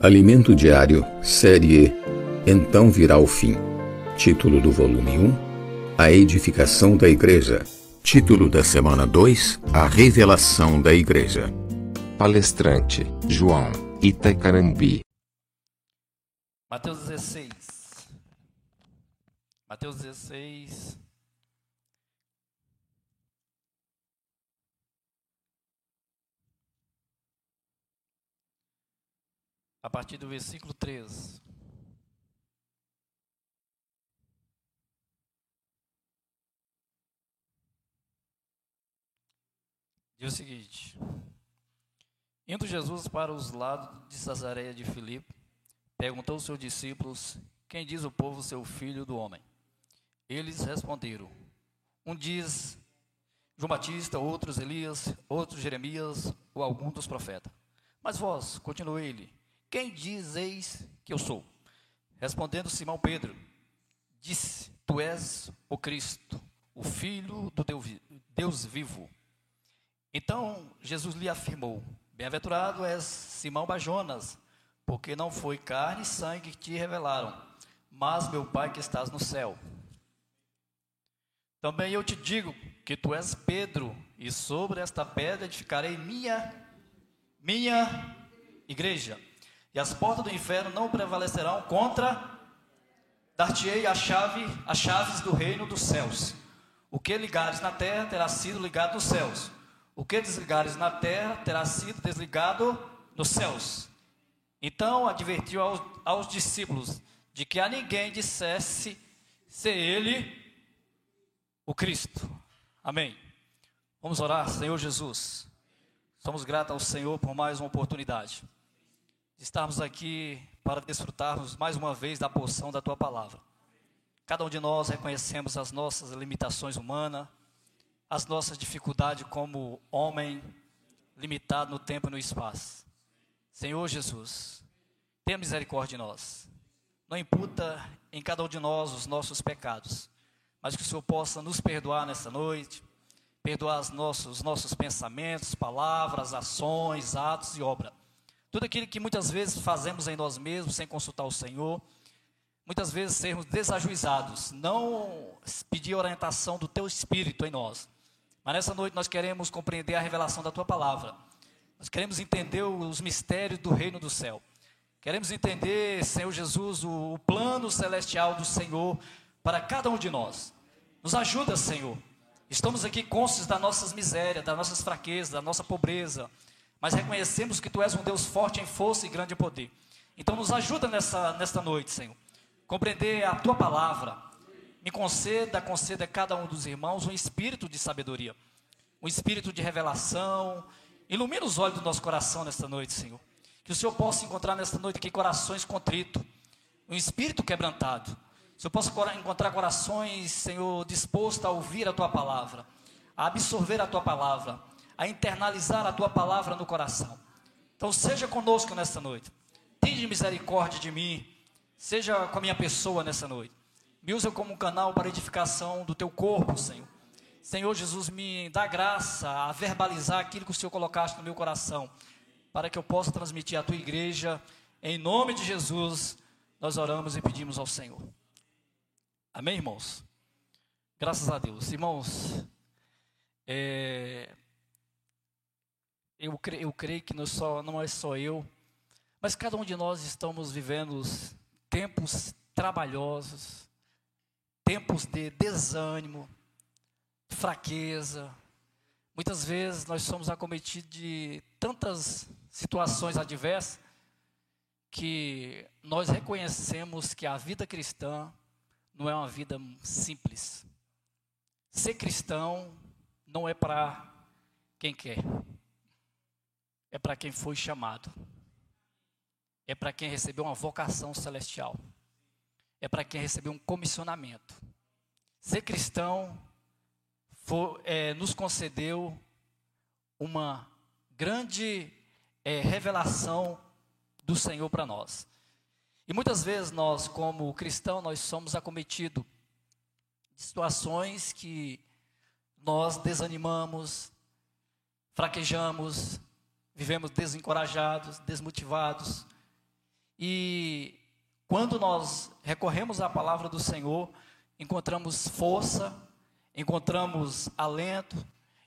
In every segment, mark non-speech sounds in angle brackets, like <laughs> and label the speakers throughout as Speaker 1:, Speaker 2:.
Speaker 1: Alimento Diário, Série Então Virá o Fim. Título do volume 1: A Edificação da Igreja. Título da semana 2: A Revelação da Igreja.
Speaker 2: Palestrante: João Itacarambi.
Speaker 3: Mateus 16. Mateus 16. A partir do versículo 13. Diz o seguinte: Indo Jesus para os lados de Cesareia de Filipe, perguntou aos seus discípulos: Quem diz o povo seu filho do homem? Eles responderam: Um diz João Batista, outros Elias, outros Jeremias ou algum dos profetas. Mas vós, continuou ele, quem dizeis que eu sou? Respondendo Simão Pedro, disse: Tu és o Cristo, o Filho do Deus vivo. Então Jesus lhe afirmou: Bem-aventurado és Simão Bajonas, porque não foi carne e sangue que te revelaram, mas meu Pai que estás no céu. Também eu te digo que tu és Pedro, e sobre esta pedra edificarei minha minha igreja e as portas do inferno não prevalecerão contra dar-te-ei a chave, as chaves do reino dos céus. O que ligares na terra terá sido ligado nos céus. O que desligares na terra terá sido desligado nos céus. Então advertiu aos, aos discípulos de que a ninguém dissesse ser ele o Cristo. Amém. Vamos orar, Senhor Jesus. Somos gratos ao Senhor por mais uma oportunidade de estarmos aqui para desfrutarmos mais uma vez da porção da tua palavra. Cada um de nós reconhecemos as nossas limitações humanas, as nossas dificuldades como homem limitado no tempo e no espaço. Senhor Jesus, tenha misericórdia de nós. Não imputa em cada um de nós os nossos pecados, mas que o Senhor possa nos perdoar nessa noite, perdoar os nossos, os nossos pensamentos, palavras, ações, atos e obras tudo aquilo que muitas vezes fazemos em nós mesmos sem consultar o Senhor, muitas vezes sermos desajuizados, não pedir orientação do teu espírito em nós. Mas nessa noite nós queremos compreender a revelação da tua palavra. Nós queremos entender os mistérios do reino do céu. Queremos entender, Senhor Jesus, o, plano celestial do Senhor para cada um de nós. Nos ajuda, Senhor. Estamos aqui conscientes das nossas misérias, das nossas fraquezas, da nossa pobreza mas reconhecemos que Tu és um Deus forte em força e grande poder. Então nos ajuda nessa, nesta noite, Senhor, compreender a Tua palavra. Me conceda, conceda a cada um dos irmãos um espírito de sabedoria, um espírito de revelação. Ilumina os olhos do nosso coração nesta noite, Senhor. Que o Senhor possa encontrar nesta noite aqui corações contritos, um espírito quebrantado. Que o Senhor possa encontrar corações, Senhor, dispostos a ouvir a Tua palavra, a absorver a Tua palavra a internalizar a tua palavra no coração. Então, seja conosco nesta noite. Tende misericórdia de mim. Seja com a minha pessoa nessa noite. Me usa como um canal para edificação do teu corpo, Senhor. Senhor Jesus, me dá graça a verbalizar aquilo que o Senhor colocaste no meu coração, para que eu possa transmitir à tua igreja. Em nome de Jesus, nós oramos e pedimos ao Senhor. Amém, irmãos? Graças a Deus. Irmãos, é, eu, creio, eu creio que não, só, não é só eu, mas cada um de nós estamos vivendo tempos trabalhosos, tempos de desânimo, fraqueza. Muitas vezes nós somos acometidos de tantas situações adversas que nós reconhecemos que a vida cristã não é uma vida simples. Ser cristão não é para quem quer é para quem foi chamado, é para quem recebeu uma vocação celestial, é para quem recebeu um comissionamento. Ser cristão for, é, nos concedeu uma grande é, revelação do Senhor para nós. E muitas vezes nós, como cristão, nós somos acometidos de situações que nós desanimamos, fraquejamos, vivemos desencorajados, desmotivados. E quando nós recorremos à palavra do Senhor, encontramos força, encontramos alento,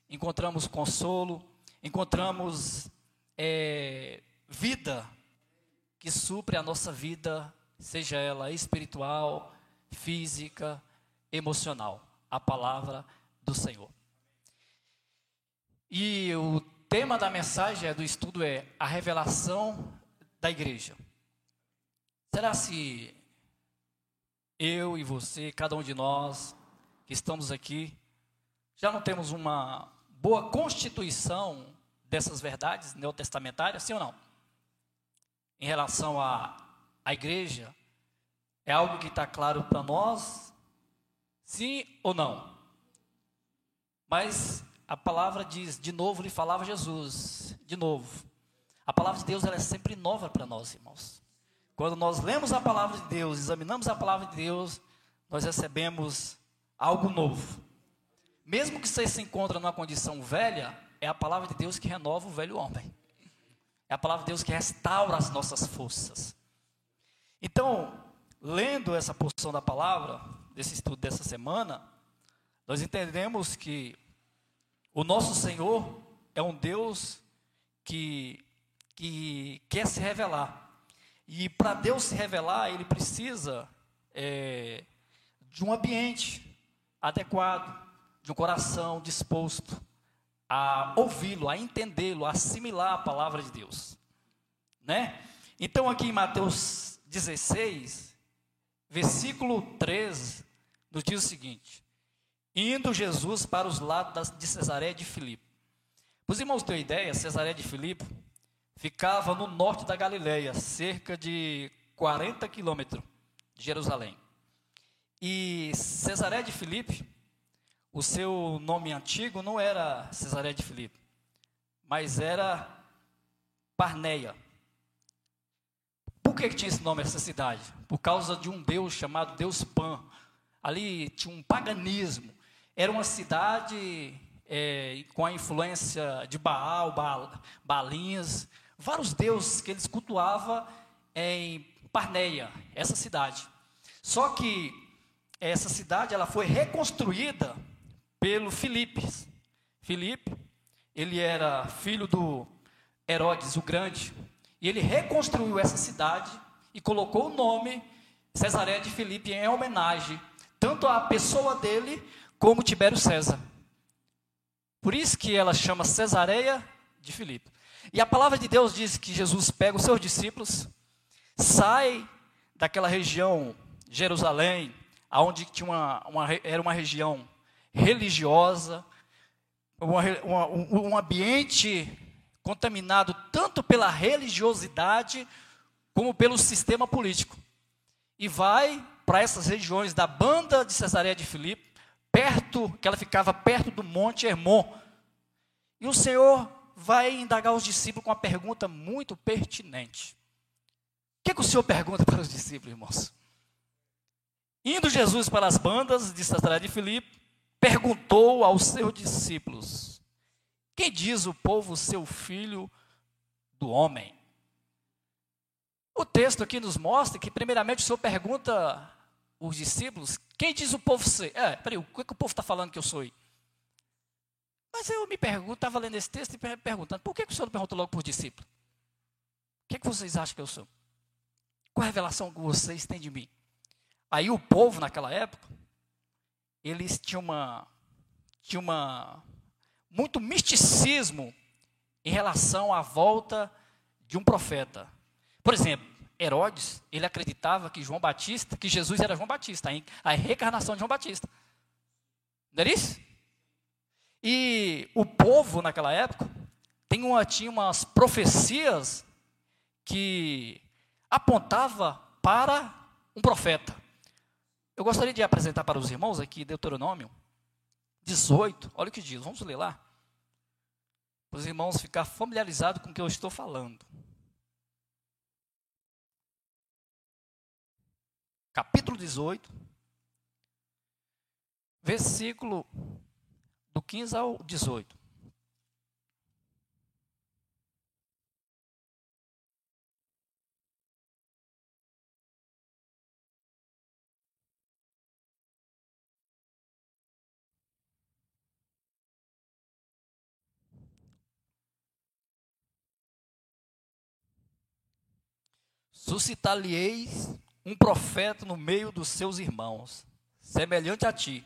Speaker 3: encontramos consolo, encontramos é, vida que supre a nossa vida, seja ela espiritual, física, emocional. A palavra do Senhor. E o tema da mensagem do estudo é a revelação da igreja. Será se eu e você, cada um de nós que estamos aqui, já não temos uma boa constituição dessas verdades neotestamentárias, sim ou não? Em relação à, à igreja, é algo que está claro para nós, sim ou não? Mas a palavra diz, de novo lhe falava Jesus, de novo. A palavra de Deus ela é sempre nova para nós, irmãos. Quando nós lemos a palavra de Deus, examinamos a palavra de Deus, nós recebemos algo novo. Mesmo que você se encontre numa condição velha, é a palavra de Deus que renova o velho homem. É a palavra de Deus que restaura as nossas forças. Então, lendo essa porção da palavra, desse estudo dessa semana, nós entendemos que o nosso Senhor é um Deus que, que quer se revelar. E para Deus se revelar, ele precisa é, de um ambiente adequado, de um coração disposto a ouvi-lo, a entendê-lo, a assimilar a palavra de Deus. Né? Então, aqui em Mateus 16, versículo 13, nos diz o seguinte: Indo Jesus para os lados de Cesaré de Filipe. Para os irmãos terem ideia, Cesaré de Filipe ficava no norte da Galileia, cerca de 40 quilômetros de Jerusalém. E Cesaré de Filipe, o seu nome antigo não era Cesaré de Filipe, mas era Parneia. Por que, que tinha esse nome essa cidade? Por causa de um deus chamado Deus Pan. Ali tinha um paganismo. Era uma cidade é, com a influência de Baal, Baal Balinhas, vários deuses que eles cultuavam em Parneia, essa cidade. Só que essa cidade ela foi reconstruída pelo Filipe. Filipe, ele era filho do Herodes o Grande, e ele reconstruiu essa cidade e colocou o nome Cesareia de Filipe em homenagem tanto à pessoa dele como Tibério César. Por isso que ela chama Cesareia de Filipe. E a palavra de Deus diz que Jesus pega os seus discípulos, sai daquela região, Jerusalém, onde tinha uma, uma, era uma região religiosa, uma, uma, um, um ambiente contaminado tanto pela religiosidade como pelo sistema político. E vai para essas regiões da banda de Cesareia de Filipe, perto, que ela ficava perto do Monte Hermon. E o Senhor vai indagar os discípulos com uma pergunta muito pertinente. O que, que o Senhor pergunta <laughs> para os discípulos, irmãos? Indo Jesus para as bandas de Cesareia de Filipe, perguntou aos seus discípulos: Quem diz o povo seu filho do homem? O texto aqui nos mostra que, primeiramente, o Senhor pergunta aos discípulos: Quem diz o povo ser? É, peraí, o que, que o povo está falando que eu sou? Mas eu me pergunto, estava lendo esse texto e perguntando, por que, que o senhor não perguntou logo por discípulo? O que, que vocês acham que eu sou? Qual a revelação que vocês têm de mim? Aí o povo naquela época, eles tinham uma, tinham uma muito misticismo em relação à volta de um profeta. Por exemplo, Herodes, ele acreditava que João Batista, que Jesus era João Batista, a reencarnação de João Batista. Não era isso? E o povo naquela época tem uma, tinha umas profecias que apontava para um profeta. Eu gostaria de apresentar para os irmãos aqui Deuteronômio 18. Olha o que diz, vamos ler lá. Para os irmãos ficar familiarizados com o que eu estou falando. capítulo 18, versículo do 15 ao 18. Suscitar-lhe-eis um profeta no meio dos seus irmãos, semelhante a ti,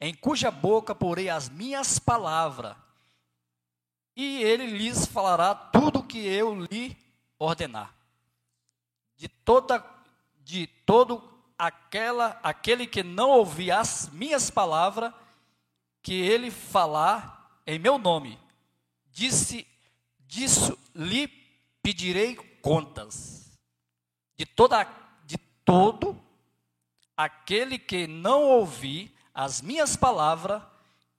Speaker 3: em cuja boca porei as minhas palavras, e ele lhes falará tudo o que eu lhe ordenar. De toda de todo aquela aquele que não ouvir as minhas palavras que ele falar em meu nome, disse disso lhe pedirei contas. De toda todo aquele que não ouvir as minhas palavras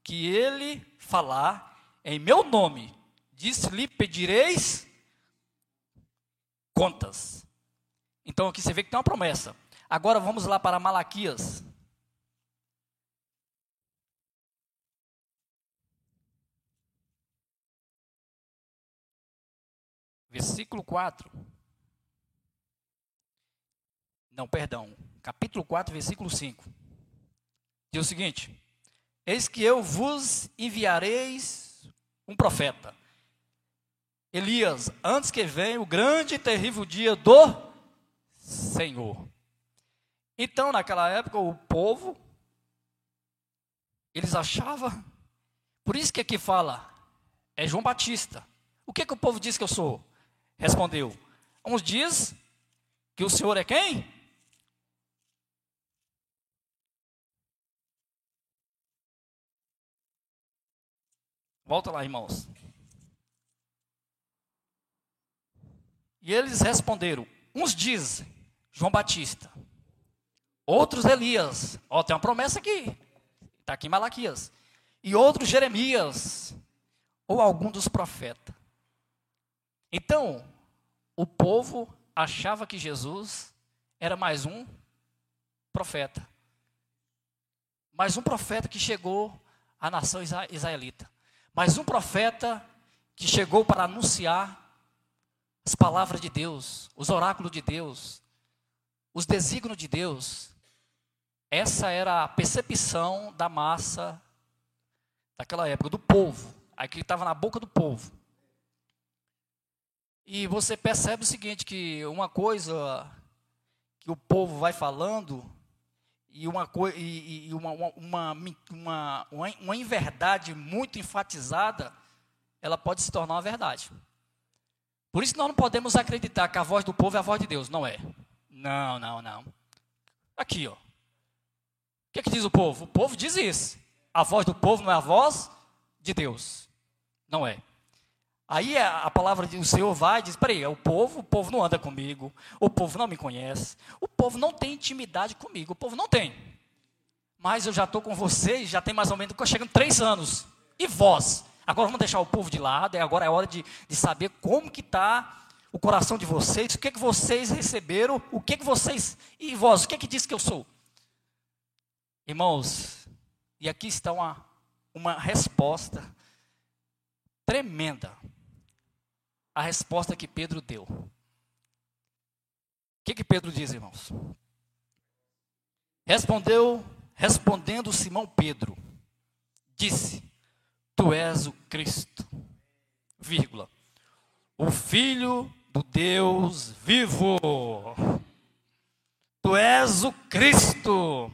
Speaker 3: que ele falar em meu nome, disse-lhe pedireis contas. Então aqui você vê que tem uma promessa. Agora vamos lá para Malaquias. Versículo 4. Não, perdão. Capítulo 4, versículo 5. Diz o seguinte: Eis que eu vos enviareis um profeta. Elias, antes que venha o grande e terrível dia do Senhor. Então, naquela época, o povo, eles achavam, por isso que aqui fala, é João Batista. O que, que o povo diz que eu sou? Respondeu, uns diz que o Senhor é quem? Volta lá, irmãos. E eles responderam: uns diz João Batista, outros Elias. Ó, tem uma promessa aqui. Está aqui em Malaquias. E outros Jeremias, ou algum dos profetas. Então, o povo achava que Jesus era mais um profeta. Mais um profeta que chegou à nação israelita. Mais um profeta que chegou para anunciar as palavras de Deus, os oráculos de Deus, os desígnios de Deus. Essa era a percepção da massa daquela época, do povo. Aquilo estava na boca do povo. E você percebe o seguinte, que uma coisa que o povo vai falando, e uma, e, e uma, uma, uma, uma, inverdade muito enfatizada, ela pode se tornar uma verdade. Por isso nós não podemos acreditar que a voz do povo é a voz de Deus. Não é. Não, não, não. Aqui, ó. O que, é que diz o povo? O povo diz isso. A voz do povo não é a voz de Deus. Não é. Aí a, palavra do Senhor vai e diz: peraí, é o povo, o povo não anda comigo, o povo não me conhece, o povo não tem intimidade comigo, o povo não tem. Mas eu já estou com vocês, já tem mais ou menos, chegando três anos. E vós? Agora vamos deixar o povo de lado, e agora é hora de, de saber como que está o coração de vocês, o que, que vocês receberam, o que, que vocês. E vós, o que, que diz que eu sou? Irmãos, e aqui está uma, uma resposta tremenda. A resposta que Pedro deu. O que, que Pedro diz, irmãos? Respondeu, respondendo Simão Pedro, disse: Tu és o Cristo, vírgula, o Filho do Deus vivo. Tu és o Cristo,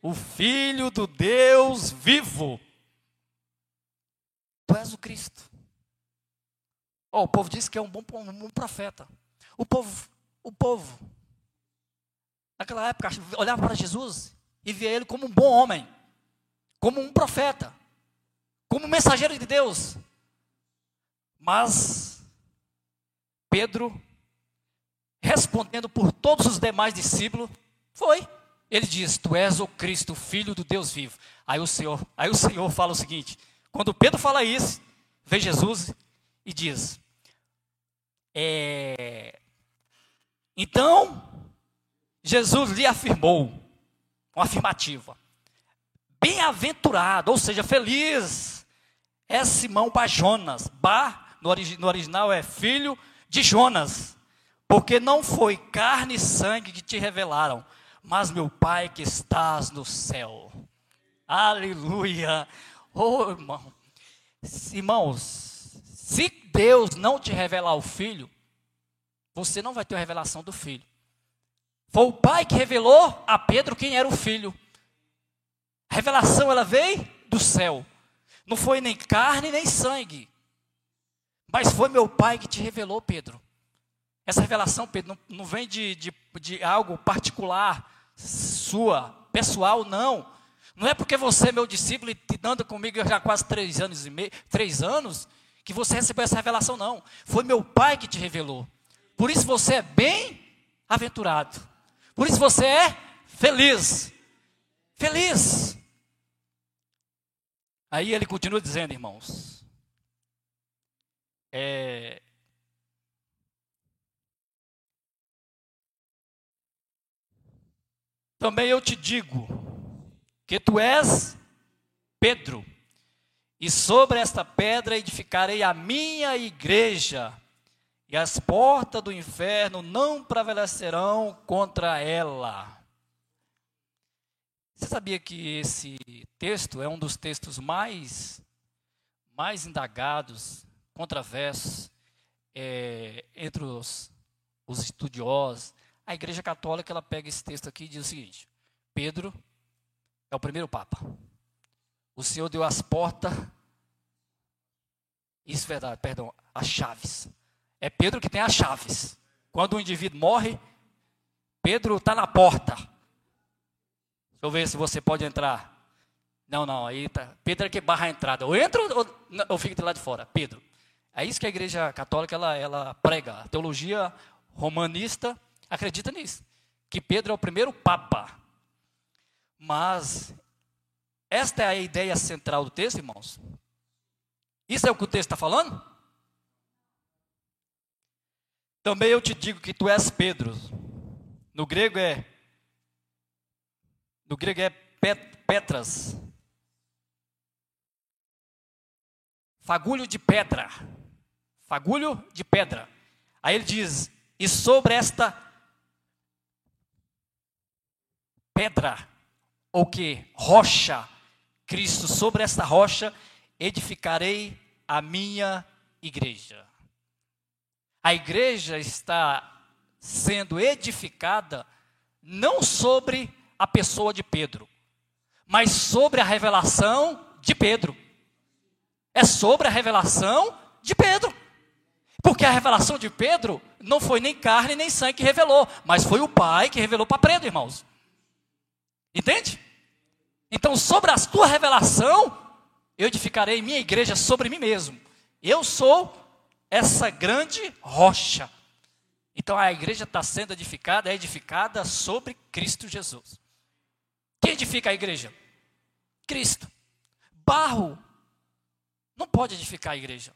Speaker 3: o Filho do Deus vivo. Tu és o Cristo. Oh, o povo disse que é um bom, um bom profeta. O povo, o povo, naquela época, olhava para Jesus e via ele como um bom homem, como um profeta, como um mensageiro de Deus. Mas Pedro, respondendo por todos os demais discípulos, foi. Ele diz: Tu és o Cristo, filho do Deus vivo. Aí o Senhor, aí o Senhor fala o seguinte: quando Pedro fala isso, vem Jesus e diz: é... Então, Jesus lhe afirmou, uma afirmativa, bem-aventurado, ou seja, feliz, é Simão Bajonas. Bar, no, no original, é filho de Jonas, porque não foi carne e sangue que te revelaram, mas meu Pai que estás no céu. Aleluia. Oh, irmão. Irmãos, se Deus não te revelar o filho, você não vai ter a revelação do filho. Foi o pai que revelou a Pedro quem era o filho. A revelação ela veio do céu. Não foi nem carne nem sangue. Mas foi meu pai que te revelou, Pedro. Essa revelação, Pedro, não, não vem de, de, de algo particular, sua, pessoal, não. Não é porque você é meu discípulo e anda comigo já há quase três anos e meio, três anos, que você recebeu essa revelação, não. Foi meu pai que te revelou. Por isso você é bem aventurado. Por isso você é feliz. Feliz. Aí ele continua dizendo, irmãos. É, Também eu te digo que tu és Pedro, e sobre esta pedra edificarei a minha igreja, e as portas do inferno não prevalecerão contra ela. Você sabia que esse texto é um dos textos mais, mais indagados, controversos, é, entre os, os estudiosos, a Igreja Católica ela pega esse texto aqui e diz o seguinte: Pedro é o primeiro Papa. O Senhor deu as portas, isso é verdade, perdão, as chaves. É Pedro que tem as chaves. Quando o indivíduo morre, Pedro está na porta. Deixa eu ver se você pode entrar. Não, não, aí tá. Pedro é que barra a entrada. Ou entra ou, ou fica de lá de fora. Pedro. É isso que a igreja católica ela, ela prega. A teologia romanista acredita nisso, que Pedro é o primeiro papa. Mas esta é a ideia central do texto, irmãos. Isso é o que o texto está falando? Também eu te digo que tu és Pedro. No grego é no grego é pet, Petras. Fagulho de pedra. Fagulho de pedra. Aí ele diz: "E sobre esta pedra, ou que rocha, Cristo, sobre esta rocha edificarei a minha igreja. A igreja está sendo edificada não sobre a pessoa de Pedro, mas sobre a revelação de Pedro. É sobre a revelação de Pedro. Porque a revelação de Pedro não foi nem carne nem sangue que revelou, mas foi o Pai que revelou para Pedro, irmãos. Entende? Então, sobre a tua revelação, eu edificarei minha igreja sobre mim mesmo. Eu sou essa grande rocha. Então, a igreja está sendo edificada, é edificada sobre Cristo Jesus. Quem edifica a igreja? Cristo. Barro não pode edificar a igreja.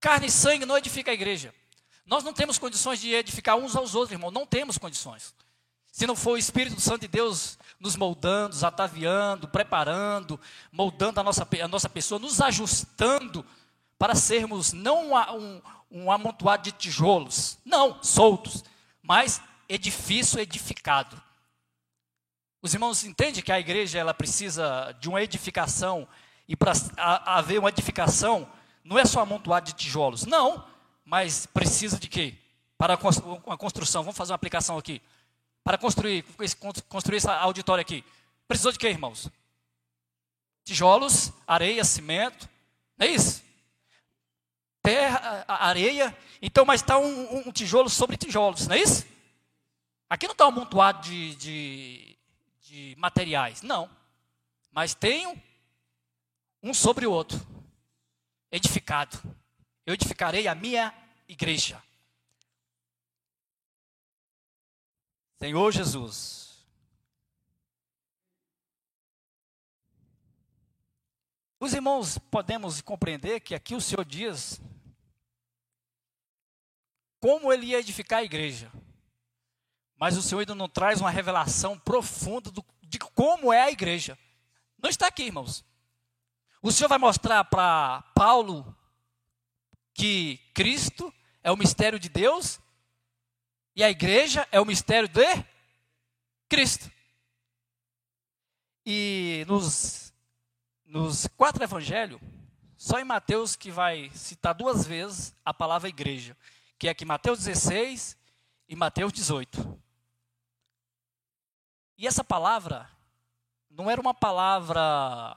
Speaker 3: Carne e sangue não edifica a igreja. Nós não temos condições de edificar uns aos outros, irmão. Não temos condições. Se não for o Espírito Santo de Deus nos moldando, nos ataviando, preparando, moldando a nossa, a nossa pessoa, nos ajustando para sermos não um, um amontoado de tijolos, não, soltos, mas edifício edificado. Os irmãos entendem que a igreja ela precisa de uma edificação, e para haver uma edificação, não é só amontoado de tijolos, não, mas precisa de quê? Para uma construção, vamos fazer uma aplicação aqui para construir, construir essa auditória aqui? Precisou de quê, irmãos? Tijolos, areia, cimento, não é isso? Terra, areia, então, mas está um, um, tijolo sobre tijolos, não é isso? Aqui não está um amontoado de, de, de materiais, não. Mas tem um, um sobre o outro, edificado. Eu edificarei a minha igreja. Senhor Jesus. Os irmãos podemos compreender que aqui o Senhor diz como ele ia edificar a igreja. Mas o Senhor ainda não traz uma revelação profunda do, de como é a igreja. Não está aqui, irmãos. O Senhor vai mostrar para Paulo que Cristo é o mistério de Deus e a igreja é o mistério de Cristo. E nos, nos quatro evangelhos, só em Mateus que vai citar duas vezes a palavra igreja, que é aqui Mateus 16 e Mateus 18. E essa palavra não era uma palavra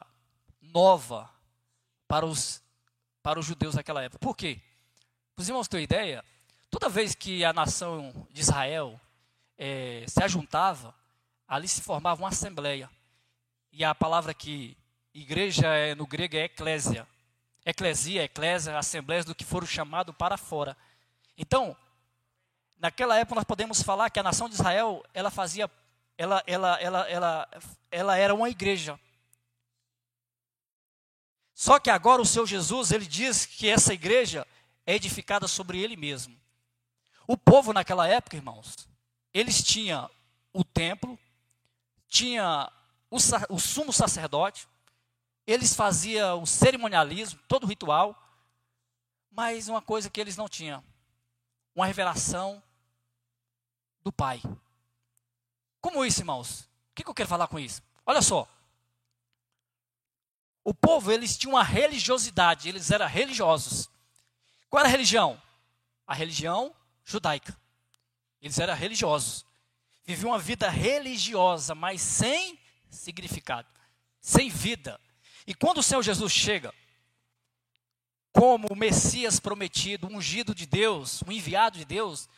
Speaker 3: nova para os, para os judeus naquela época. Por quê? Para os irmãos terem ideia, toda vez que a nação de Israel é, se ajuntava, ali se formava uma assembleia. E a palavra que igreja é, no grego é eclésia. Eclesia, eclésia, assembleias do que foram chamados para fora. Então, naquela época nós podemos falar que a nação de Israel, ela fazia, ela, ela, ela, ela, ela era uma igreja. Só que agora o Senhor Jesus, ele diz que essa igreja é edificada sobre ele mesmo. O povo naquela época, irmãos, eles tinham o templo, tinha o, o sumo sacerdote, eles faziam o cerimonialismo, todo o ritual, mas uma coisa que eles não tinham, uma revelação do Pai. Como isso, irmãos? O que, que eu quero falar com isso? Olha só. O povo, eles tinham uma religiosidade, eles eram religiosos. Qual era a religião? A religião judaica. Eles eram religiosos. Viviam uma vida religiosa, mas sem significado, sem vida. E quando o Senhor Jesus chega, como o Messias prometido, ungido de Deus, o enviado de Deus,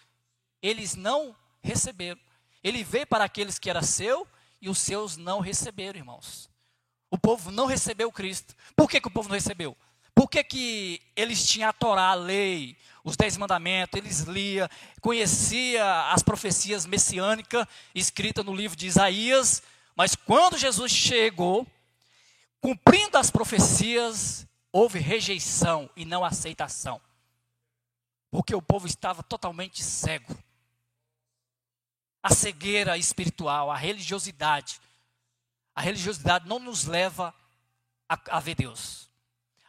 Speaker 3: eles não receberam. Ele veio para aqueles que era seu e os seus não receberam, irmãos. O povo não recebeu Cristo. Por que, que o povo não recebeu? Por que, que eles tinham a Torá, a lei, os dez mandamentos, eles lia, conhecia as profecias messiânicas escritas no livro de Isaías, mas quando Jesus chegou, cumprindo as profecias, houve rejeição e não aceitação. Porque o povo estava totalmente cego. A cegueira espiritual, a religiosidade, a religiosidade não nos leva a, a ver Deus.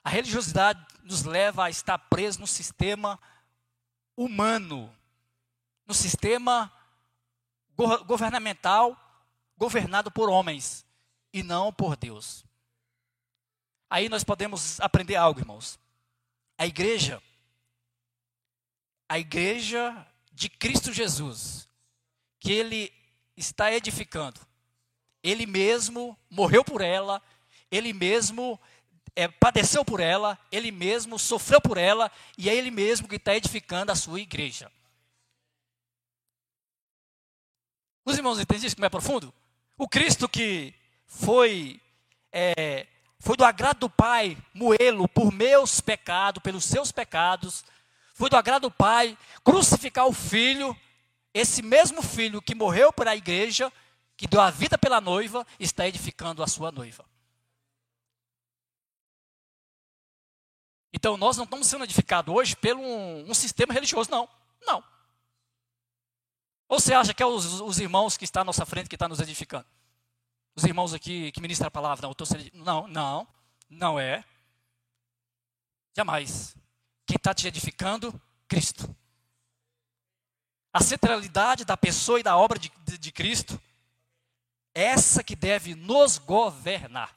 Speaker 3: A religiosidade nos leva a estar preso no sistema humano, no sistema go governamental governado por homens e não por Deus. Aí nós podemos aprender algo, irmãos. A igreja, a igreja de Cristo Jesus, que Ele está edificando, ele mesmo morreu por ela, ele mesmo é, padeceu por ela, ele mesmo sofreu por ela, e é ele mesmo que está edificando a sua igreja. Os irmãos entendem isso como é profundo? O Cristo que foi, é, foi do agrado do Pai, moê-lo por meus pecados, pelos seus pecados, foi do agrado do Pai crucificar o Filho, esse mesmo Filho que morreu para a igreja, que deu a vida pela noiva, está edificando a sua noiva. Então nós não estamos sendo edificados hoje pelo um, um sistema religioso, não. Não. Ou você acha que é os, os irmãos que estão à nossa frente que estão nos edificando? Os irmãos aqui que ministram a palavra, não, sendo, não, não, não é. Jamais. Quem está te edificando? Cristo. A centralidade da pessoa e da obra de, de, de Cristo essa que deve nos governar.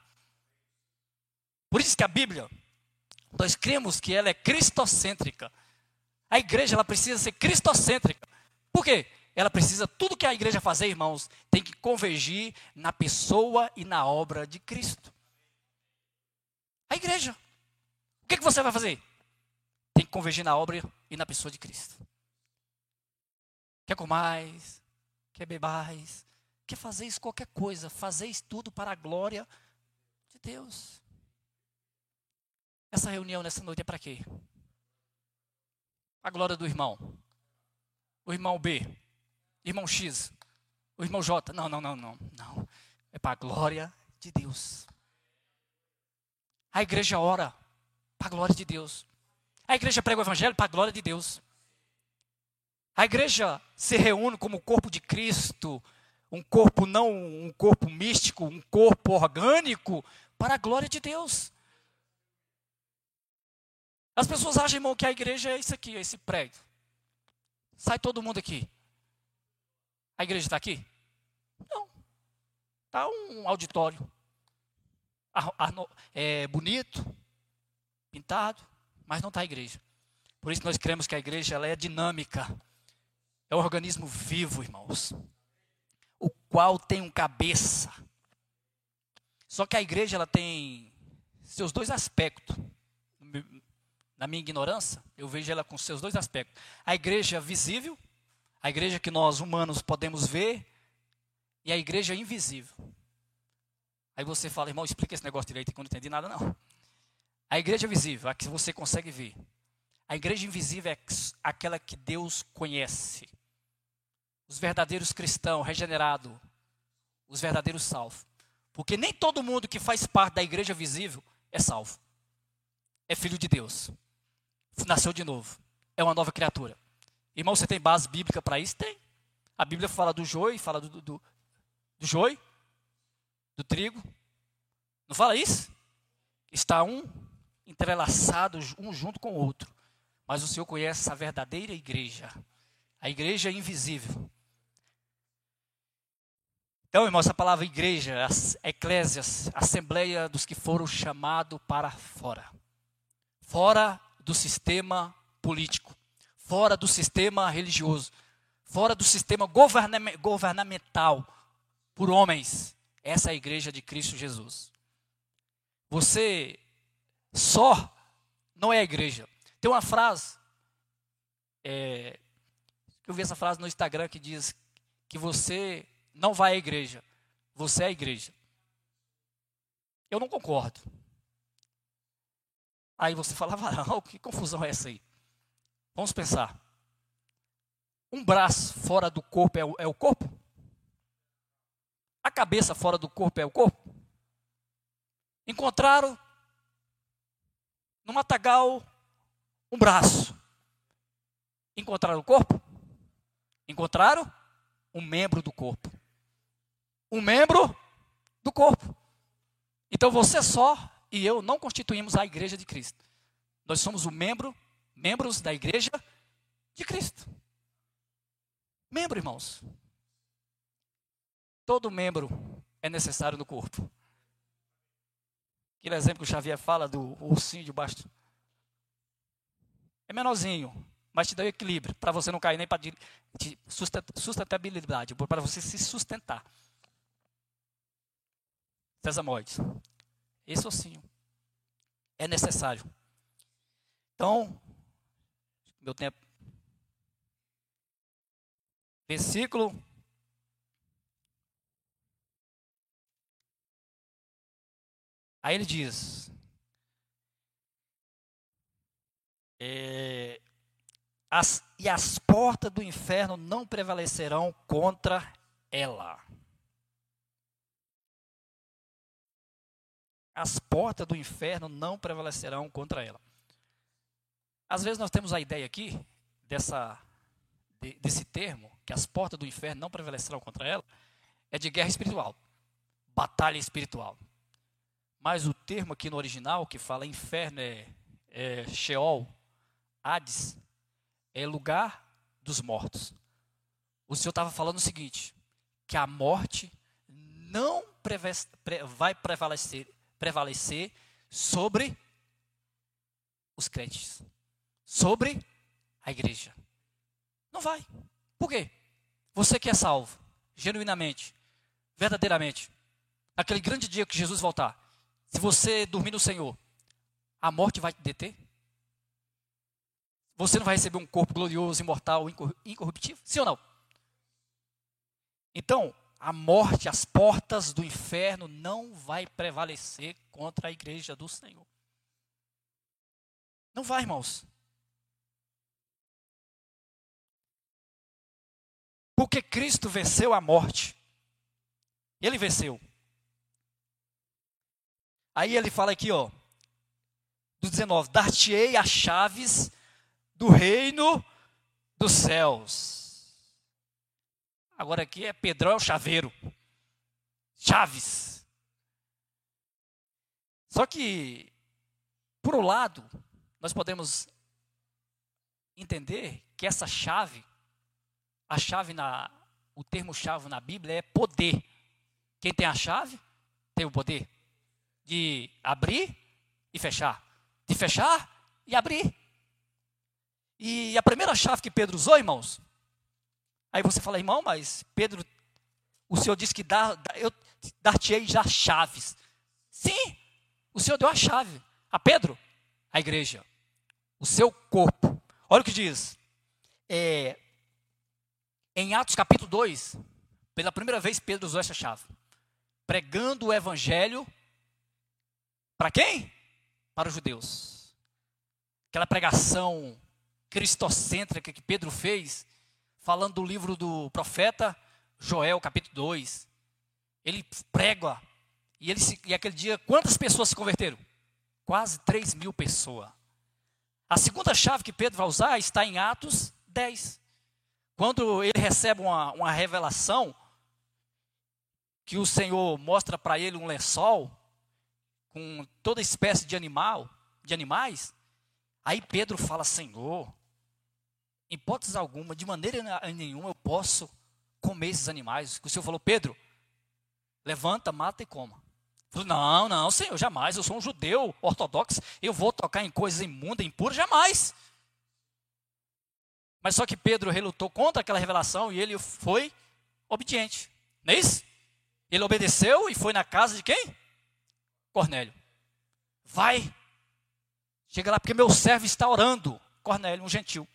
Speaker 3: Por isso que a Bíblia, nós cremos que ela é cristocêntrica. A igreja ela precisa ser cristocêntrica. Por quê? Ela precisa, tudo que a igreja fazer, irmãos, tem que convergir na pessoa e na obra de Cristo. A igreja. O que, que você vai fazer? Tem que convergir na obra e na pessoa de Cristo. Quer comais? Quer bebais? que fazeis qualquer coisa, fazeis tudo para a glória de Deus. Essa reunião nessa noite é para quê? A glória do irmão. O irmão B. Irmão X. O irmão J. Não, não, não, não. Não. É para a glória de Deus. A igreja ora para a glória de Deus. A igreja prega o evangelho para a glória de Deus. A igreja se reúne como corpo de Cristo um corpo não um corpo místico, um corpo orgânico, para a glória de Deus. As pessoas acham, irmão, que a igreja é isso aqui, é esse prédio. Sai todo mundo aqui. A igreja está aqui? Não. Está um auditório. É bonito, pintado, mas não está a igreja. Por isso nós cremos que a igreja ela é dinâmica. É um organismo vivo, irmãos. O qual tem um cabeça. Só que a igreja ela tem seus dois aspectos. Na minha ignorância, eu vejo ela com seus dois aspectos. A igreja visível, a igreja que nós humanos podemos ver, e a igreja invisível. Aí você fala, irmão, explica esse negócio direito, que eu não entendi nada, não. A igreja visível, a que você consegue ver. A igreja invisível é aquela que Deus conhece. Os verdadeiros cristãos, regenerados, os verdadeiros salvos. Porque nem todo mundo que faz parte da igreja visível é salvo. É filho de Deus. Nasceu de novo. É uma nova criatura. Irmão, você tem base bíblica para isso? Tem. A Bíblia fala do joio, fala do, do, do joio, do trigo. Não fala isso? Está um entrelaçado, um junto com o outro. Mas o Senhor conhece a verdadeira igreja, a igreja invisível. Então, irmão, essa palavra igreja, eclésias, assembleia dos que foram chamados para fora. Fora do sistema político, fora do sistema religioso, fora do sistema governamental por homens. Essa é a igreja de Cristo Jesus. Você só não é a igreja. Tem uma frase, é, eu vi essa frase no Instagram que diz que você não vai à igreja, você é a igreja. Eu não concordo. Aí você falava, <laughs> não, que confusão é essa aí? Vamos pensar. Um braço fora do corpo é o, é o corpo? A cabeça fora do corpo é o corpo? Encontraram no matagal um braço. Encontraram o corpo? Encontraram um membro do corpo. Um membro do corpo. Então você só e eu não constituímos a igreja de Cristo. Nós somos o membro, membros da igreja de Cristo. Membro, irmãos. Todo membro é necessário no corpo. Aquele exemplo que o Xavier fala do ursinho de baixo é menorzinho, mas te dá equilíbrio, para você não cair nem para sustentabilidade, para você se sustentar. Sesamoides. Esse ossinho é necessário. Então, meu tempo. Versículo Aí ele diz: É, as, e as portas do inferno não prevalecerão contra ela. As portas do inferno não prevalecerão contra ela. Às vezes nós temos a ideia aqui dessa de, desse termo, que as portas do inferno não prevalecerão contra ela, é de guerra espiritual, batalha espiritual. Mas o termo aqui no original que fala inferno é, é Sheol, Hades é lugar dos mortos. O Senhor estava falando o seguinte: que a morte não vai prevalecer, prevalecer sobre os crentes, sobre a igreja. Não vai. Por quê? Você que é salvo, genuinamente, verdadeiramente, aquele grande dia que Jesus voltar, se você dormir no Senhor, a morte vai te deter? Você não vai receber um corpo glorioso, imortal, incorruptível? Sim ou não? Então, a morte, as portas do inferno não vai prevalecer contra a igreja do Senhor. Não vai, irmãos. Porque Cristo venceu a morte. Ele venceu. Aí ele fala aqui, ó, do 19: Dar-te-ei as chaves do reino dos céus. Agora aqui é Pedrão é o chaveiro. Chaves. Só que, por um lado, nós podemos entender que essa chave, a chave na, o termo chave na Bíblia é poder. Quem tem a chave tem o poder de abrir e fechar, de fechar e abrir. E a primeira chave que Pedro usou, irmãos, aí você fala, irmão, mas Pedro, o Senhor disse que dá, eu dar-te-ei já chaves. Sim, o Senhor deu a chave a Pedro, a igreja, o seu corpo. Olha o que diz. É, em Atos capítulo 2, pela primeira vez Pedro usou essa chave. Pregando o evangelho para quem? Para os judeus. Aquela pregação cristocêntrica que Pedro fez, falando do livro do profeta Joel, capítulo 2. Ele prega, e, ele se, e aquele dia, quantas pessoas se converteram? Quase 3 mil pessoas. A segunda chave que Pedro vai usar está em Atos 10. Quando ele recebe uma, uma revelação, que o Senhor mostra para ele um lençol com toda espécie de animal, de animais, aí Pedro fala: Senhor, em hipótese alguma, de maneira nenhuma eu posso comer esses animais. O Senhor falou, Pedro, levanta, mata e coma. Falei, não, não, Senhor, jamais. Eu sou um judeu ortodoxo. Eu vou tocar em coisas imundas, impuras, jamais. Mas só que Pedro relutou contra aquela revelação e ele foi obediente. Não é isso? Ele obedeceu e foi na casa de quem? Cornélio. Vai. Chega lá porque meu servo está orando. Cornélio, um gentil.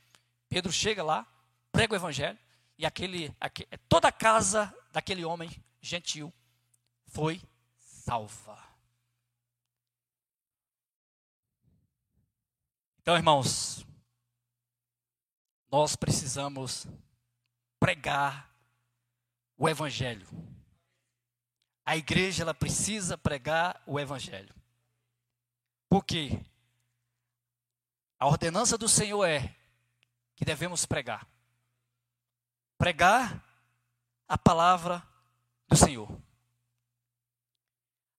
Speaker 3: Pedro chega lá, prega o evangelho, e aquele, aquele, toda a casa daquele homem gentil foi salva. Então, irmãos, nós precisamos pregar o evangelho. A igreja ela precisa pregar o evangelho. Por quê? A ordenança do Senhor é que devemos pregar. Pregar a palavra do Senhor.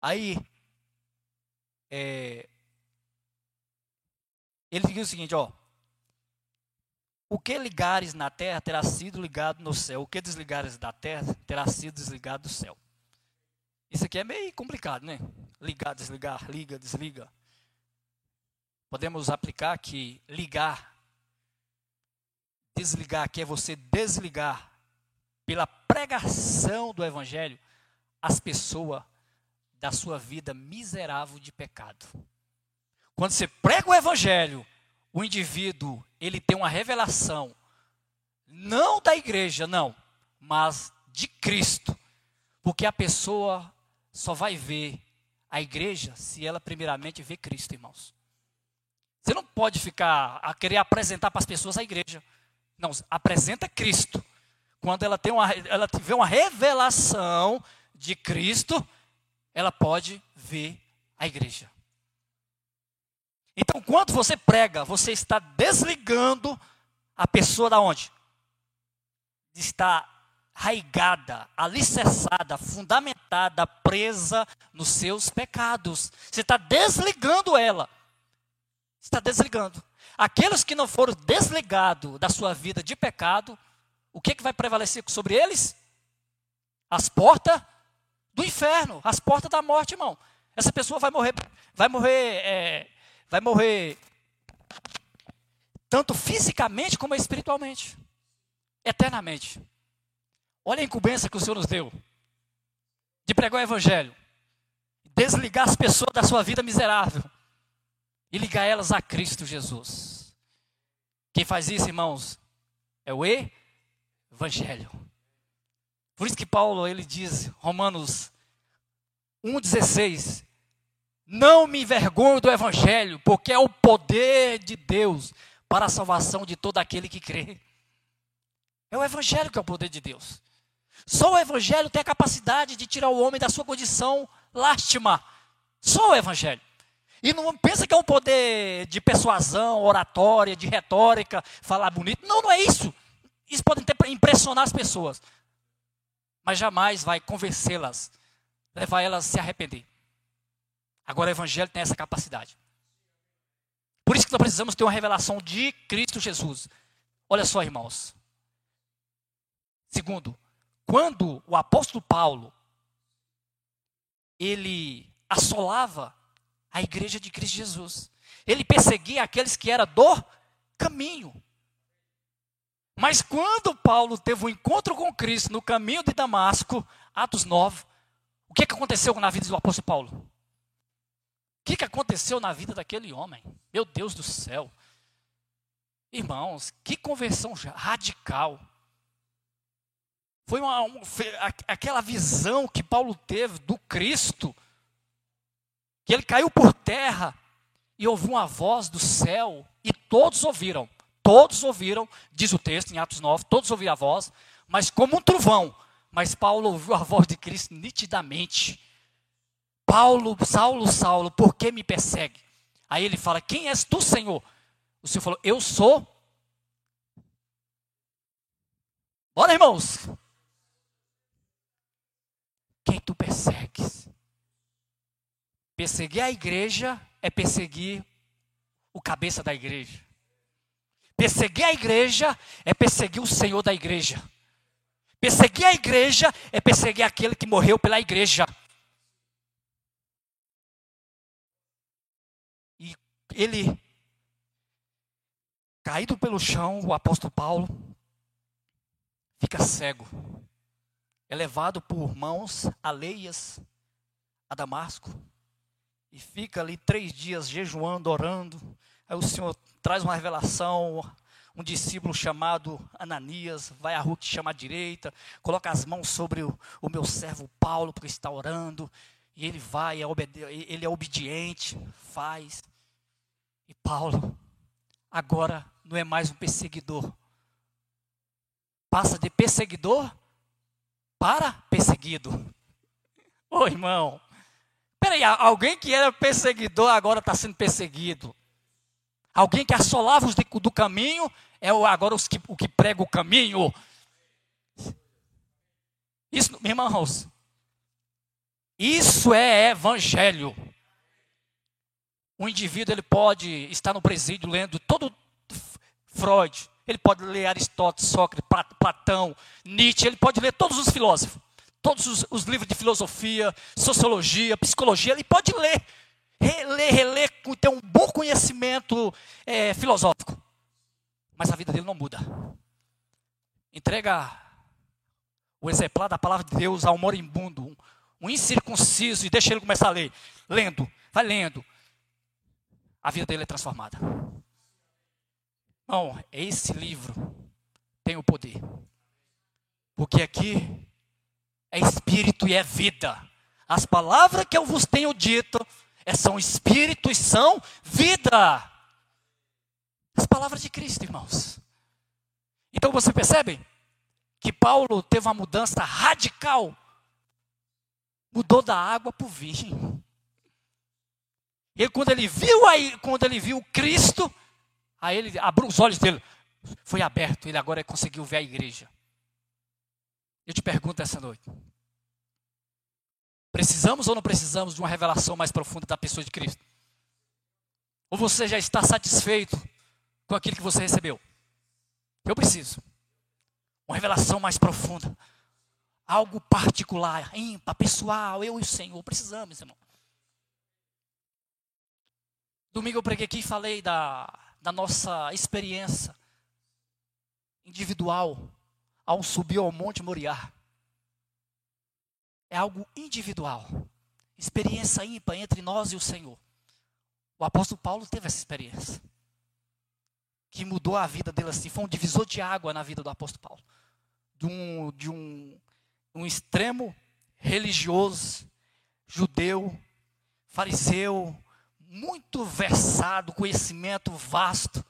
Speaker 3: Aí, é, ele diz o seguinte, ó. O que ligares na terra terá sido ligado no céu. O que desligares da terra terá sido desligado do céu. Isso aqui é meio complicado, né? Ligar, desligar, liga, desliga. Podemos aplicar que ligar desligar, que é você desligar pela pregação do Evangelho as pessoas da sua vida miserável de pecado. Quando você prega o Evangelho, o indivíduo ele tem uma revelação, não da igreja, não, mas de Cristo, porque a pessoa só vai ver a igreja se ela primeiramente vê Cristo, irmãos. Você não pode ficar a querer apresentar para as pessoas a igreja. Não, apresenta Cristo. Quando ela tem uma, ela tiver uma revelação de Cristo, ela pode ver a igreja. Então, quando você prega, você está desligando a pessoa da onde? Está raigada, alicerçada, fundamentada, presa nos seus pecados. Você está desligando ela. Está desligando. Aqueles que não foram desligados da sua vida de pecado, o que, que vai prevalecer sobre eles? As portas do inferno, as portas da morte, irmão. Essa pessoa vai morrer, vai morrer, é, vai morrer tanto fisicamente como espiritualmente, eternamente. Olha a incumbência que o Senhor nos deu de pregar o Evangelho, desligar as pessoas da sua vida miserável e ligar elas a Cristo Jesus. Quem faz isso, irmãos, é o Evangelho. Por isso que Paulo ele diz, Romanos 1,16: Não me envergonho do Evangelho, porque é o poder de Deus para a salvação de todo aquele que crê. É o Evangelho que é o poder de Deus. Só o Evangelho tem a capacidade de tirar o homem da sua condição lástima. Só o Evangelho. E não pensa que é um poder de persuasão, oratória, de retórica, falar bonito. Não, não é isso. Isso pode impressionar as pessoas. Mas jamais vai convencê-las, levar elas a se arrepender. Agora o Evangelho tem essa capacidade. Por isso que nós precisamos ter uma revelação de Cristo Jesus. Olha só, irmãos. Segundo, quando o apóstolo Paulo ele assolava a igreja de Cristo Jesus. Ele perseguia aqueles que eram do caminho. Mas quando Paulo teve um encontro com Cristo no caminho de Damasco, Atos 9, o que, que aconteceu na vida do apóstolo Paulo? O que, que aconteceu na vida daquele homem? Meu Deus do céu. Irmãos, que conversão radical. Foi uma, aquela visão que Paulo teve do Cristo, que ele caiu por terra e ouviu uma voz do céu, e todos ouviram, todos ouviram, diz o texto em Atos 9, todos ouviram a voz, mas como um trovão. Mas Paulo ouviu a voz de Cristo nitidamente. Paulo, Saulo, Saulo, por que me persegue? Aí ele fala: Quem és tu, Senhor? O Senhor falou: Eu sou. Bora, irmãos. Quem tu persegues? Perseguir a igreja é perseguir o cabeça da igreja. Perseguir a igreja é perseguir o Senhor da igreja. Perseguir a igreja é perseguir aquele que morreu pela igreja. E ele, caído pelo chão, o apóstolo Paulo, fica cego. É levado por mãos alheias a Damasco. E fica ali três dias jejuando, orando. Aí o Senhor traz uma revelação. Um discípulo chamado Ananias vai à rua que chama à direita, coloca as mãos sobre o, o meu servo Paulo, porque está orando. E ele vai, é ele é obediente, faz. E Paulo, agora não é mais um perseguidor. Passa de perseguidor para perseguido. Ô irmão, peraí, alguém que era perseguidor agora está sendo perseguido. Alguém que assolava os do caminho é agora os que, o que prega o caminho. Isso, irmãos, isso é evangelho. O indivíduo ele pode estar no presídio lendo todo Freud, ele pode ler Aristóteles, Sócrates, Platão, Nietzsche, ele pode ler todos os filósofos, todos os, os livros de filosofia, sociologia, psicologia, ele pode ler, reler, reler, ter um bom conhecimento é, filosófico. Mas a vida dele não muda. Entrega o exemplar da palavra de Deus ao moribundo, um, um incircunciso, e deixa ele começar a ler. Lendo, vai lendo. A vida dele é transformada. Não, esse livro tem o poder. Porque aqui é espírito e é vida. As palavras que eu vos tenho dito é, são espírito e são vida. As palavras de Cristo, irmãos. Então você percebe que Paulo teve uma mudança radical. Mudou da água para o vinho. E quando ele viu aí, quando ele viu Cristo, Aí ele abriu os olhos dele, foi aberto, ele agora conseguiu ver a igreja. Eu te pergunto essa noite: precisamos ou não precisamos de uma revelação mais profunda da pessoa de Cristo? Ou você já está satisfeito com aquilo que você recebeu? Eu preciso. Uma revelação mais profunda. Algo particular, ímpar, pessoal, eu e o Senhor. Precisamos, irmão. Domingo eu preguei aqui e falei da da nossa experiência individual ao subir ao Monte Moriá. É algo individual. Experiência ímpar entre nós e o Senhor. O apóstolo Paulo teve essa experiência. Que mudou a vida dele assim. Foi um divisor de água na vida do apóstolo Paulo. De um, de um, um extremo religioso, judeu, fariseu, muito versado, conhecimento vasto.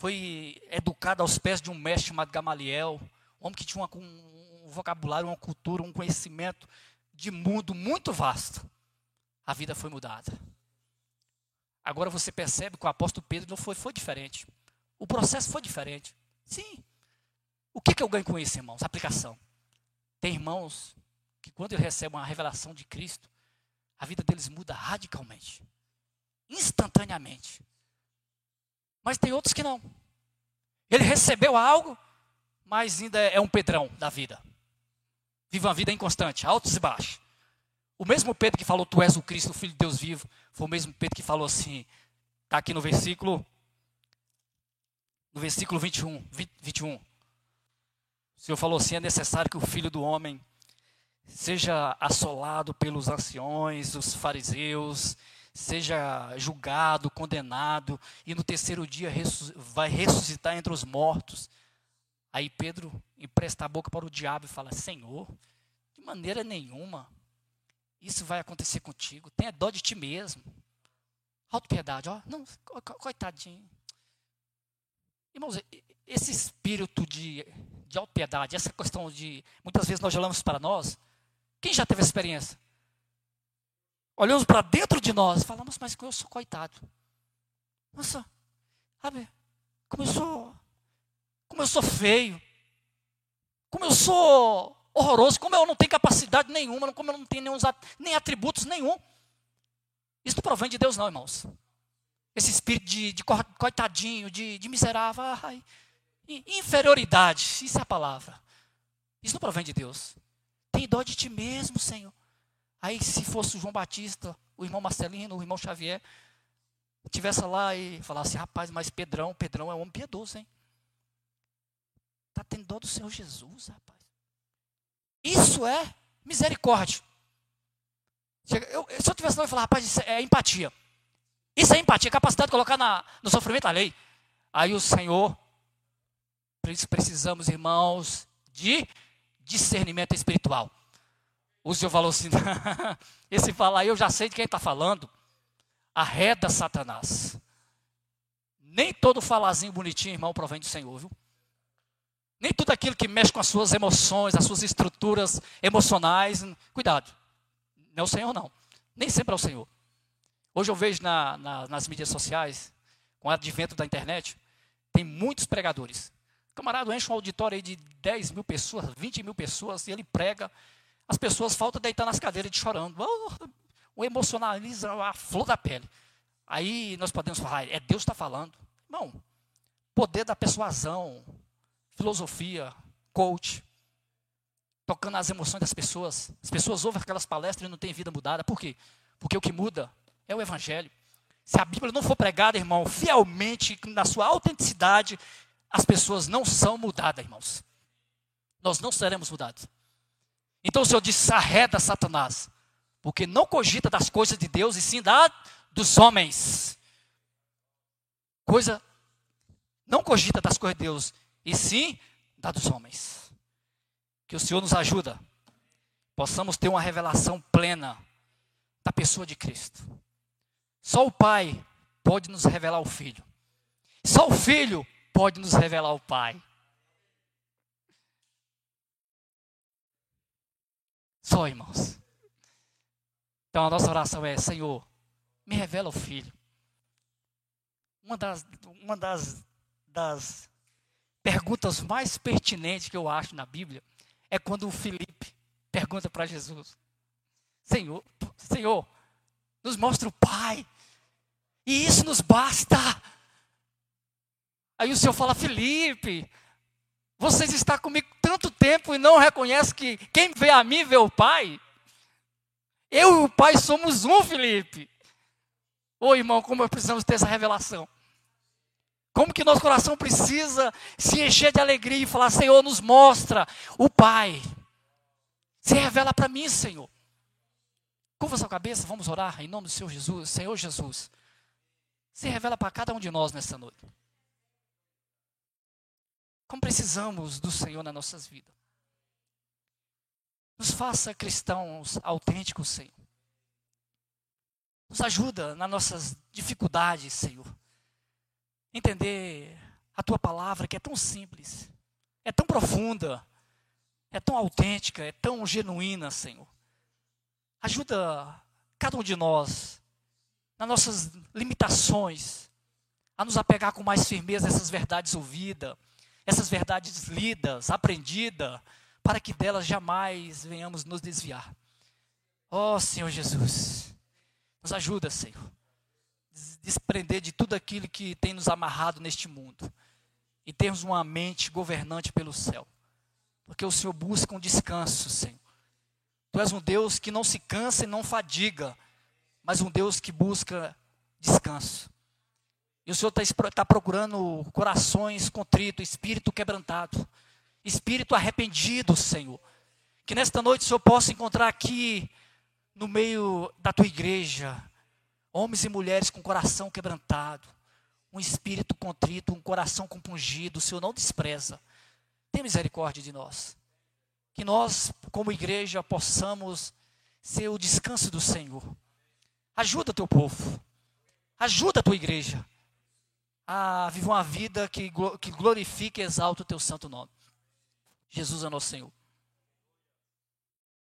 Speaker 3: Foi educado aos pés de um mestre chamado Gamaliel, um homem que tinha uma, um vocabulário, uma cultura, um conhecimento de mundo muito vasto. A vida foi mudada. Agora você percebe que o apóstolo Pedro não foi, foi diferente. O processo foi diferente. Sim. O que, que eu ganho com isso, irmãos? Aplicação. Tem irmãos que quando recebem uma revelação de Cristo, a vida deles muda radicalmente instantaneamente. Mas tem outros que não. Ele recebeu algo, mas ainda é um pedrão da vida. Vive uma vida inconstante, altos e baixos. O mesmo Pedro que falou, Tu és o Cristo, o Filho de Deus vivo, foi o mesmo Pedro que falou assim, está aqui no versículo no versículo 21, 21. O Senhor falou assim: é necessário que o filho do homem seja assolado pelos anciões, os fariseus, seja julgado, condenado, e no terceiro dia vai ressuscitar entre os mortos. Aí Pedro empresta a boca para o diabo e fala: Senhor, de maneira nenhuma, isso vai acontecer contigo. Tenha dó de ti mesmo. Autopiedade, ó. Não, coitadinho. Irmãos, esse espírito de, de autopiedade, essa questão de. Muitas vezes nós olhamos para nós. Quem já teve experiência? Olhamos para dentro de nós falamos, mas eu sou coitado. Nossa, sabe? Como eu sou. Como eu sou feio. Como eu sou horroroso. Como eu não tenho capacidade nenhuma. Como eu não tenho nenhum, nem atributos nenhum. Isso não provém de Deus, não, irmãos. Esse espírito de, de coitadinho, de, de miserável, ai, inferioridade, isso é a palavra. Isso não provém de Deus. Tem dó de ti mesmo, Senhor. Aí, se fosse o João Batista, o irmão Marcelino, o irmão Xavier, tivesse lá e falasse, rapaz, mas Pedrão, Pedrão é um homem piedoso, hein? Está tendo dó do Senhor Jesus, rapaz. Isso é misericórdia. Eu, se eu tivesse lá e falar, rapaz, isso é empatia. Isso é empatia, capacidade de colocar na, no sofrimento a lei. Aí o Senhor, precisamos, irmãos, de discernimento espiritual. O Senhor falou assim: <laughs> esse falar eu já sei de quem está falando. Arreda Satanás. Nem todo falazinho bonitinho, irmão, provém do Senhor, viu? Nem tudo aquilo que mexe com as suas emoções, as suas estruturas emocionais. Cuidado. Não é o Senhor, não. Nem sempre é o Senhor. Hoje eu vejo na, na, nas mídias sociais, com o advento da internet, tem muitos pregadores. O camarada enche um auditório aí de 10 mil pessoas, 20 mil pessoas, e ele prega. As pessoas faltam deitar nas cadeiras de chorando. Oh, o emocionaliza a flor da pele. Aí nós podemos falar, é Deus está falando. Não. Poder da persuasão, filosofia, coach, tocando as emoções das pessoas. As pessoas ouvem aquelas palestras e não têm vida mudada. Por quê? Porque o que muda é o Evangelho. Se a Bíblia não for pregada, irmão, fielmente, na sua autenticidade, as pessoas não são mudadas, irmãos. Nós não seremos mudados. Então o Senhor disse: arreda Satanás, porque não cogita das coisas de Deus e sim da dos homens. Coisa, não cogita das coisas de Deus e sim da dos homens. Que o Senhor nos ajuda, possamos ter uma revelação plena da pessoa de Cristo. Só o Pai pode nos revelar o Filho. Só o Filho pode nos revelar o Pai. Só, irmãos. Então a nossa oração é: Senhor, me revela o Filho. Uma das, uma das, das perguntas mais pertinentes que eu acho na Bíblia é quando o Felipe pergunta para Jesus: Senhor, Senhor, nos mostra o Pai, e isso nos basta. Aí o Senhor fala: Felipe, vocês estão comigo tanto tempo e não reconhecem que quem vê a mim vê o Pai? Eu e o Pai somos um, Felipe. Ô irmão, como precisamos ter essa revelação? Como que nosso coração precisa se encher de alegria e falar: Senhor, nos mostra o Pai. Se revela para mim, Senhor. Curva sua cabeça, vamos orar em nome do Senhor Jesus. Senhor Jesus, se revela para cada um de nós nessa noite. Como precisamos do Senhor nas nossas vidas. Nos faça cristãos autênticos, Senhor. Nos ajuda nas nossas dificuldades, Senhor entender a tua palavra que é tão simples, é tão profunda, é tão autêntica, é tão genuína, Senhor. Ajuda cada um de nós, nas nossas limitações, a nos apegar com mais firmeza a essas verdades ouvidas, essas verdades lidas, aprendidas, para que delas jamais venhamos nos desviar. Ó oh, Senhor Jesus, nos ajuda, Senhor desprender de tudo aquilo que tem nos amarrado neste mundo e termos uma mente governante pelo céu. Porque o Senhor busca um descanso, Senhor. Tu és um Deus que não se cansa e não fadiga, mas um Deus que busca descanso. E o Senhor está tá procurando corações contritos, espírito quebrantado, espírito arrependido, Senhor. Que nesta noite o Senhor possa encontrar aqui, no meio da tua igreja, homens e mulheres com coração quebrantado, um espírito contrito, um coração compungido, o Senhor não despreza. Tem misericórdia de nós. Que nós, como igreja, possamos ser o descanso do Senhor. Ajuda teu povo. Ajuda a tua igreja a viver uma vida que, que glorifique e exalta o teu santo nome. Jesus é nosso Senhor.